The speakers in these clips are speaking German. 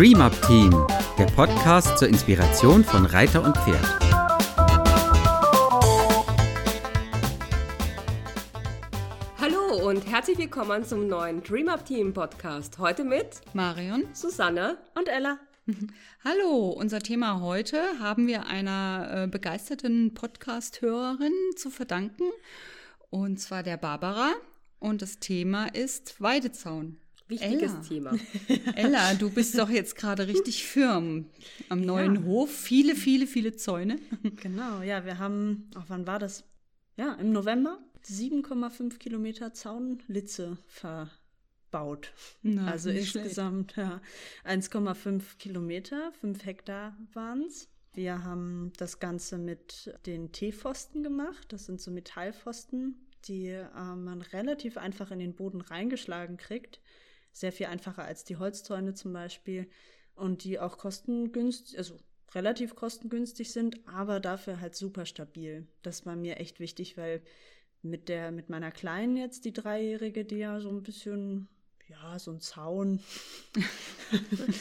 Dream Up Team, der Podcast zur Inspiration von Reiter und Pferd. Hallo und herzlich willkommen zum neuen Dream Up Team Podcast. Heute mit Marion, Susanne und Ella. Hallo, unser Thema heute haben wir einer äh, begeisterten Podcast-Hörerin zu verdanken, und zwar der Barbara. Und das Thema ist Weidezaun. Wichtiges Ella. Thema. Ella, du bist doch jetzt gerade richtig firm am neuen Ja. Hof. Viele, viele, viele Zäune. Genau, ja, wir haben, auch wann war das? Ja, im November 7,5 Kilometer Zaunlitze verbaut. Na, also insgesamt ja, 1,5 Kilometer, 5 Hektar waren es. Wir haben das Ganze mit den T-Pfosten gemacht. Das sind so Metallpfosten, die äh, man relativ einfach in den Boden reingeschlagen kriegt. Sehr viel einfacher als die Holzzäune zum Beispiel. Und die auch kostengünstig, also relativ kostengünstig sind, aber dafür halt super stabil. Das war mir echt wichtig, weil mit der, mit meiner Kleinen jetzt, die Dreijährige, die ja so ein bisschen, ja, so ein Zaun,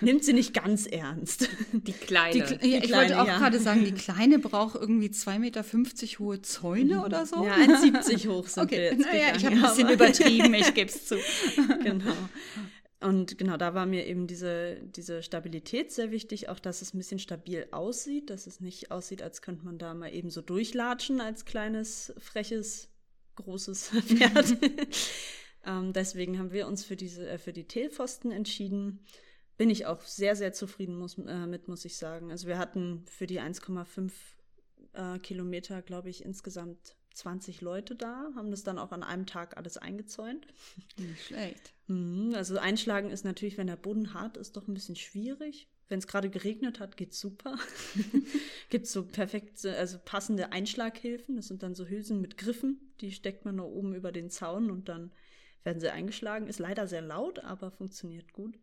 nimmt sie nicht ganz ernst. Die Kleine. Die, ja, ich Kleine, wollte auch ja. gerade sagen, die Kleine braucht irgendwie 2,50 Meter hohe Zäune oder so. Ja, 1,70 hoch sind wir Okay, jetzt naja, ich habe gegangen, ein bisschen aber- übertrieben, ich gebe es zu. genau. Und genau, da war mir eben diese, diese Stabilität sehr wichtig, auch dass es ein bisschen stabil aussieht, dass es nicht aussieht, als könnte man da mal eben so durchlatschen als kleines, freches, großes Pferd. Ähm, deswegen haben wir uns für, diese, äh, für die Telpfosten entschieden. Bin ich auch sehr, sehr zufrieden muss, äh, mit, muss ich sagen. Also wir hatten für die 1,5 äh, Kilometer, glaube ich, insgesamt 20 Leute da, haben das dann auch an einem Tag alles eingezäunt. Nicht schlecht. Mhm, Also einschlagen ist natürlich, wenn der Boden hart ist, doch ein bisschen schwierig. Wenn es gerade geregnet hat, geht's super. Gibt so perfekte, also passende Einschlaghilfen. Das sind dann so Hülsen mit Griffen. Die steckt man nur oben über den Zaun und dann werden sie eingeschlagen. Ist leider sehr laut, aber funktioniert gut.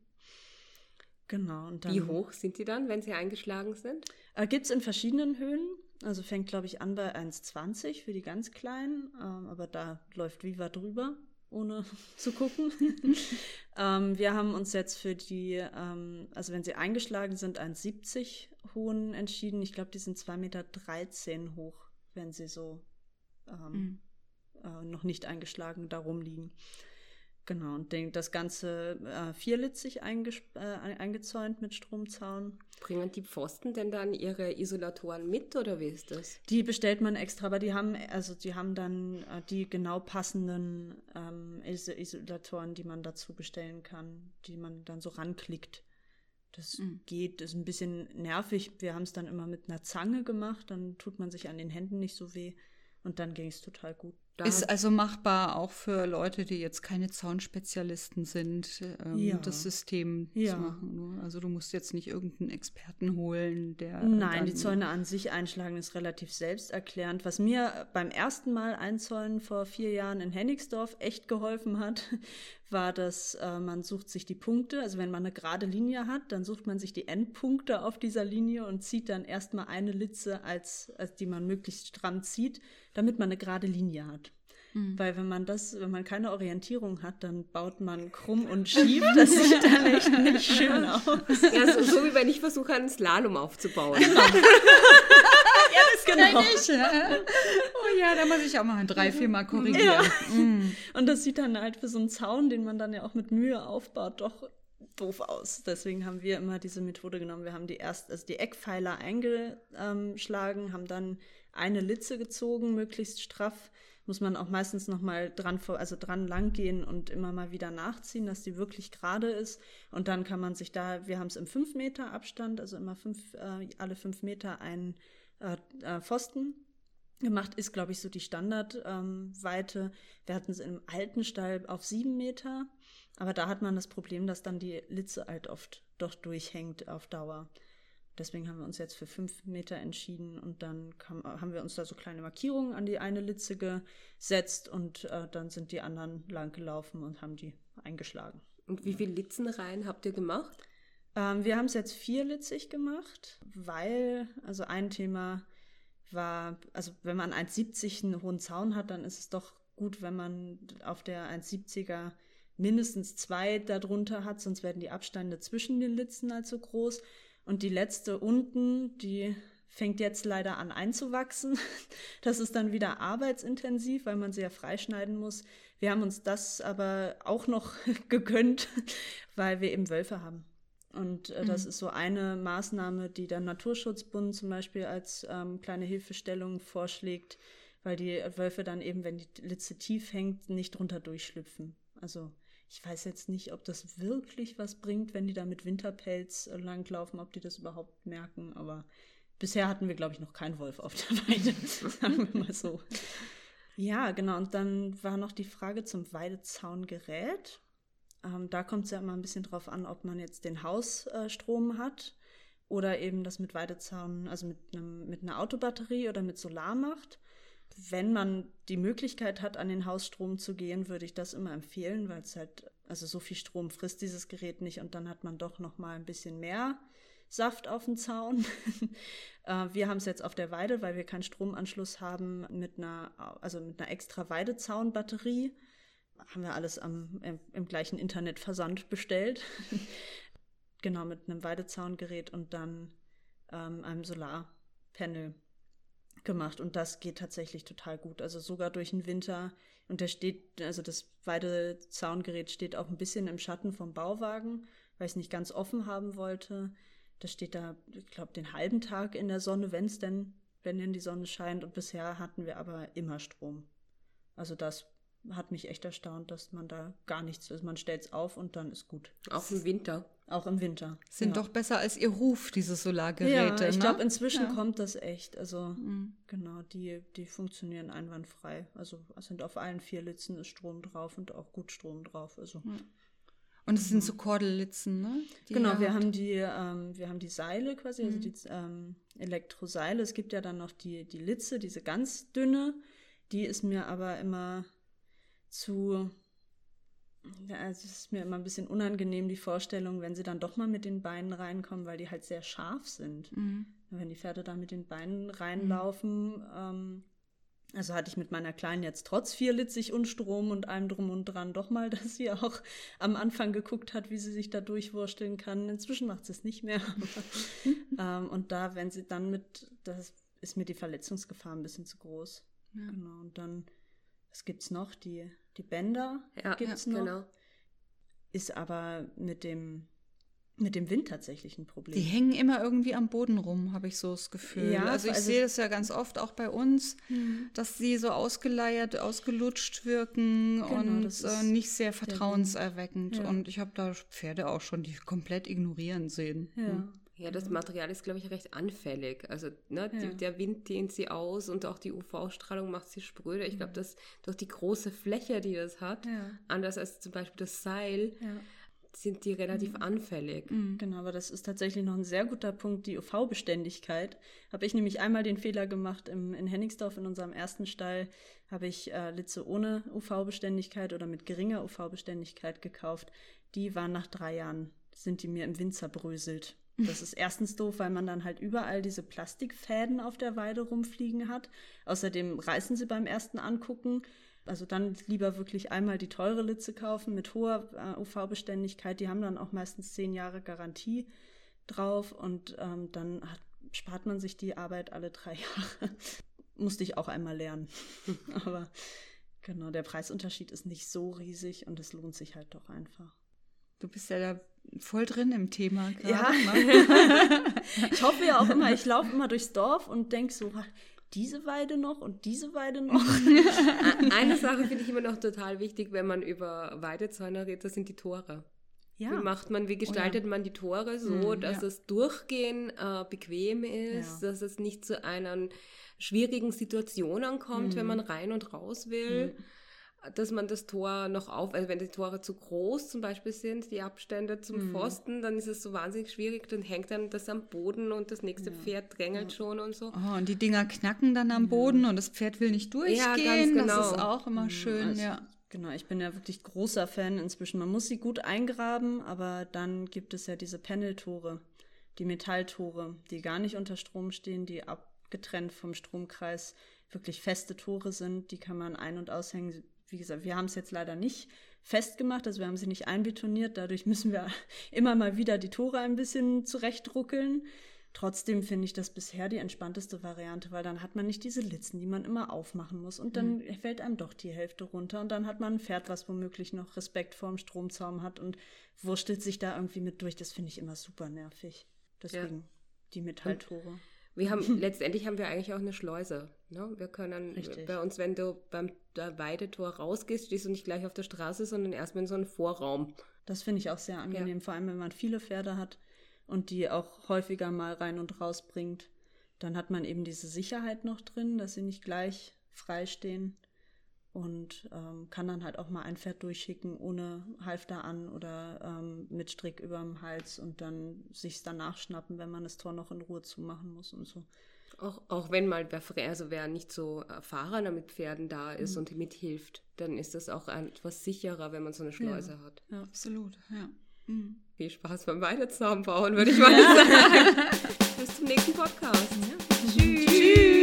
Genau. Und dann, Wie hoch sind die dann, wenn sie eingeschlagen sind? Äh, Gibt es in verschiedenen Höhen. Also fängt, glaube ich, an bei 1,20 für die ganz Kleinen. Ähm, aber da läuft Viva drüber, ohne zu gucken. ähm, wir haben uns jetzt für die, ähm, also wenn sie eingeschlagen sind, 1,70 hohen entschieden. Ich glaube, die sind 2,13 Meter hoch, wenn sie so ähm, äh, noch nicht eingeschlagen da rumliegen. Genau, und den, das Ganze äh, vierlitzig äh, eingezäunt mit Stromzaun. Bringen die Pfosten denn dann ihre Isolatoren mit oder wie ist das? Die bestellt man extra, aber die haben, also die haben dann äh, die genau passenden ähm, Is Isolatoren, die man dazu bestellen kann, die man dann so ranklickt. Das Mhm. geht, ist ein bisschen nervig. Wir haben es dann immer mit einer Zange gemacht, dann tut man sich an den Händen nicht so weh und dann ging es total gut. Da Ist also machbar auch für Leute, die jetzt keine Zaunspezialisten sind, ähm, Ja. das System Ja. zu machen. ne? Also du musst jetzt nicht irgendeinen Experten holen, der. Nein, die Zäune an sich einschlagen ist relativ selbsterklärend. Was mir beim ersten Mal einzäunen vor vier Jahren in Hennigsdorf echt geholfen hat, war, dass äh, man sucht sich die Punkte. Also wenn man eine gerade Linie hat, dann sucht man sich die Endpunkte auf dieser Linie und zieht dann erstmal eine Litze, als, als die man möglichst stramm zieht, damit man eine gerade Linie hat. Weil wenn man das, wenn man keine Orientierung hat, dann baut man krumm und schief. Das sieht dann echt nicht schön aus. Ja, so, so wie wenn ich versuche, einen Slalom aufzubauen. Genau. Ich, ja. Oh ja, da muss ich auch mal drei, vier Mal korrigieren. Mm. Und das sieht dann halt für so einen Zaun, den man dann ja auch mit Mühe aufbaut, doch doof aus. Deswegen haben wir immer diese Methode genommen. Wir haben die erst, also die Eckpfeiler eingeschlagen, haben dann eine Litze gezogen, möglichst straff. Muss man auch meistens noch mal dran vor, also dran lang gehen und immer mal wieder nachziehen, dass die wirklich gerade ist. Und dann kann man sich da, wir haben es im 5 Meter Abstand, also immer fünf, äh, alle fünf Meter einen äh, äh, Pfosten gemacht, ist, glaube ich, so die Standardweite. Ähm. Wir hatten es im alten Stall auf sieben Meter, aber da hat man das Problem, dass dann die Litze halt oft doch durchhängt auf Dauer. Deswegen haben wir uns jetzt für fünf Meter entschieden und dann kam, haben wir uns da so kleine Markierungen an die eine Litze gesetzt und äh, dann sind die anderen lang gelaufen und haben die eingeschlagen. Und wie viele Litzenreihen habt ihr gemacht? Ähm, wir haben es jetzt vierlitzig gemacht, weil, also ein Thema war, also wenn man 1,70 einen hohen Zaun hat, dann ist es doch gut, wenn man auf der 1,70er mindestens zwei darunter hat, sonst werden die Abstände zwischen den Litzen allzu groß. Und die letzte unten, die fängt jetzt leider an einzuwachsen. Das ist dann wieder arbeitsintensiv, weil man sie ja freischneiden muss. Wir haben uns das aber auch noch gegönnt, weil wir eben Wölfe haben. Und äh, das mhm. ist so eine Maßnahme, die der Naturschutzbund zum Beispiel als ähm, kleine Hilfestellung vorschlägt, weil die Wölfe dann eben, wenn die Litze tief hängt, nicht drunter durchschlüpfen. Also ich weiß jetzt nicht, ob das wirklich was bringt, wenn die da mit Winterpelz äh, langlaufen, ob die das überhaupt merken, aber bisher hatten wir, glaube ich, noch keinen Wolf auf der Weide, sagen wir mal so. Ja, genau. Und dann war noch die Frage zum Weidezaungerät. Ähm, da kommt es ja immer ein bisschen drauf an, ob man jetzt den Hausstrom äh, hat oder eben das mit Weidezaun, also mit, einem, mit einer Autobatterie oder mit Solar macht. Wenn man die Möglichkeit hat, an den Hausstrom zu gehen, würde ich das immer empfehlen, weil es halt, also so viel Strom frisst dieses Gerät nicht und dann hat man doch noch mal ein bisschen mehr Saft auf dem Zaun. Äh, wir haben es jetzt auf der Weide, weil wir keinen Stromanschluss haben, mit einer, also mit einer extra Weidezaunbatterie haben wir alles am, im, im gleichen Internetversand bestellt. genau, mit einem Weidezaungerät und dann ähm, einem Solarpanel gemacht. Und das geht tatsächlich total gut. Also sogar durch den Winter. Und der steht, also das Weidezaungerät steht auch ein bisschen im Schatten vom Bauwagen, weil ich es nicht ganz offen haben wollte. Das steht da, ich glaube, den halben Tag in der Sonne, wenn es denn, wenn denn die Sonne scheint. Und bisher hatten wir aber immer Strom. Also das hat mich echt erstaunt, dass man da gar nichts ist. Man stellt es auf und dann ist gut. Auch im Winter. Auch im Winter. Sind ja. doch besser als ihr Ruf, diese Solargeräte. Ja, ich ne? glaube, inzwischen ja. kommt das echt. Also, mhm. genau, die, die funktionieren einwandfrei. Also, sind auf allen vier Litzen ist Strom drauf und auch gut Strom drauf. Also. Mhm. Und es sind so Kordellitzen, ne? Die genau, wir haben die, ähm, wir haben die Seile quasi, also mhm. also die ähm, Elektroseile. Es gibt ja dann noch die, die Litze, diese ganz dünne. Die ist mir aber immer zu, ja, also es ist mir immer ein bisschen unangenehm, die Vorstellung, wenn sie dann doch mal mit den Beinen reinkommen, weil die halt sehr scharf sind. Mhm. Wenn die Pferde da mit den Beinen reinlaufen, mhm. ähm, also hatte ich mit meiner Kleinen jetzt trotz vierlitzig und Strom und allem drum und dran doch mal, dass sie auch am Anfang geguckt hat, wie sie sich da durchwursteln kann. Inzwischen macht sie es nicht mehr. ähm, und da, wenn sie dann mit, das ist mir die Verletzungsgefahr ein bisschen zu groß. Ja. Genau. Und dann, was gibt's noch? Die die Bänder ja, gibt's ja, noch. Genau. Ist aber mit dem mit dem Wind tatsächlich ein Problem. Die hängen immer irgendwie am Boden rum, habe ich so das Gefühl. Ja, also ich also sehe das ja ganz oft auch bei uns, mhm. dass sie so ausgeleiert, ausgelutscht wirken genau, und äh, nicht sehr vertrauenserweckend. Ja. Und ich habe da Pferde auch schon, die komplett ignorieren sehen. Ja. Hm. Ja, das mhm. Material ist, glaube ich, recht anfällig. Also ne, ja. die, der Wind dehnt sie aus und auch die UV-Strahlung macht sie spröde. Ich glaube, dass durch die große Fläche, die das hat, ja. anders als zum Beispiel das Seil, ja. sind die relativ mhm. anfällig. Mhm. Genau, aber das ist tatsächlich noch ein sehr guter Punkt, die UV-Beständigkeit. Habe ich nämlich einmal den Fehler gemacht im, in Hennigsdorf in unserem ersten Stall, habe ich äh, Litze ohne UV-Beständigkeit oder mit geringer UV-Beständigkeit gekauft. Die waren nach drei Jahren, sind die mir im Wind zerbröselt. Das ist erstens doof, weil man dann halt überall diese Plastikfäden auf der Weide rumfliegen hat. Außerdem reißen sie beim ersten Angucken. Also dann lieber wirklich einmal die teure Litze kaufen mit hoher äh, UV-Beständigkeit. Die haben dann auch meistens zehn Jahre Garantie drauf und ähm, dann hat, spart man sich die Arbeit alle drei Jahre. Musste ich auch einmal lernen. Aber genau, der Preisunterschied ist nicht so riesig und es lohnt sich halt doch einfach. Du bist ja da voll drin im Thema gerade. Ja. Ne? ich hoffe ja auch immer, ich laufe immer durchs Dorf und denke so, diese Weide noch und diese Weide noch. Eine Sache finde ich immer noch total wichtig, wenn man über Weidezäune redet, das sind die Tore. Ja. Wie macht man, wie gestaltet oh ja. man die Tore so, mm, dass ja. das Durchgehen äh, bequem ist, dass es nicht zu einer schwierigen Situation ankommt, mm. wenn man rein und raus will. Mm dass man das Tor noch auf, also wenn die Tore zu groß zum Beispiel sind, die Abstände zum mhm. Pfosten, dann ist es so wahnsinnig schwierig, dann hängt dann das am Boden und das nächste ja. Pferd drängelt ja. schon und so. Oh, und die Dinger knacken dann am Boden und das Pferd will nicht durchgehen. Ja, ganz genau. Das ist auch immer mhm. schön, also, ja. Genau, ich bin ja wirklich großer Fan inzwischen. Man muss sie gut eingraben, aber dann gibt es ja diese Paneltore, die Metalltore, die gar nicht unter Strom stehen, die abgetrennt vom Stromkreis wirklich feste Tore sind. Die kann man ein- und aushängen wie gesagt, wir haben es jetzt leider nicht festgemacht, also wir haben sie nicht einbetoniert, dadurch müssen wir immer mal wieder die Tore ein bisschen zurechtruckeln. Trotzdem finde ich das bisher die entspannteste Variante, weil dann hat man nicht diese Litzen, die man immer aufmachen muss und dann mhm. fällt einem doch die Hälfte runter und dann hat man ein Pferd, was womöglich noch Respekt vor dem Stromzaum hat und wurstelt sich da irgendwie mit durch. Das finde ich immer super nervig. Deswegen ja. die Metalltore. Wir haben letztendlich haben wir eigentlich auch eine Schleuse. Ne? Wir können Richtig. bei uns, wenn du beim Weidetor rausgehst, stehst du nicht gleich auf der Straße, sondern erstmal in so einem Vorraum. Das finde ich auch sehr angenehm, ja. vor allem wenn man viele Pferde hat und die auch häufiger mal rein und raus bringt. Dann hat man eben diese Sicherheit noch drin, dass sie nicht gleich frei stehen und ähm, kann dann halt auch mal ein Pferd durchschicken ohne Halfter an oder ähm, mit Strick überm Hals und dann sich danach schnappen, wenn man das Tor noch in Ruhe zumachen muss und so. Auch, auch wenn mal wer, also wer nicht so erfahrener mit Pferden da ist mhm. und mithilft, dann ist das auch etwas sicherer, wenn man so eine Schleuse ja. hat. Ja, absolut, ja. Mhm. Viel Spaß beim Weidezaun bauen, würde ich mal sagen. Bis zum nächsten Podcast. Ja. Tschüss. Tschüss.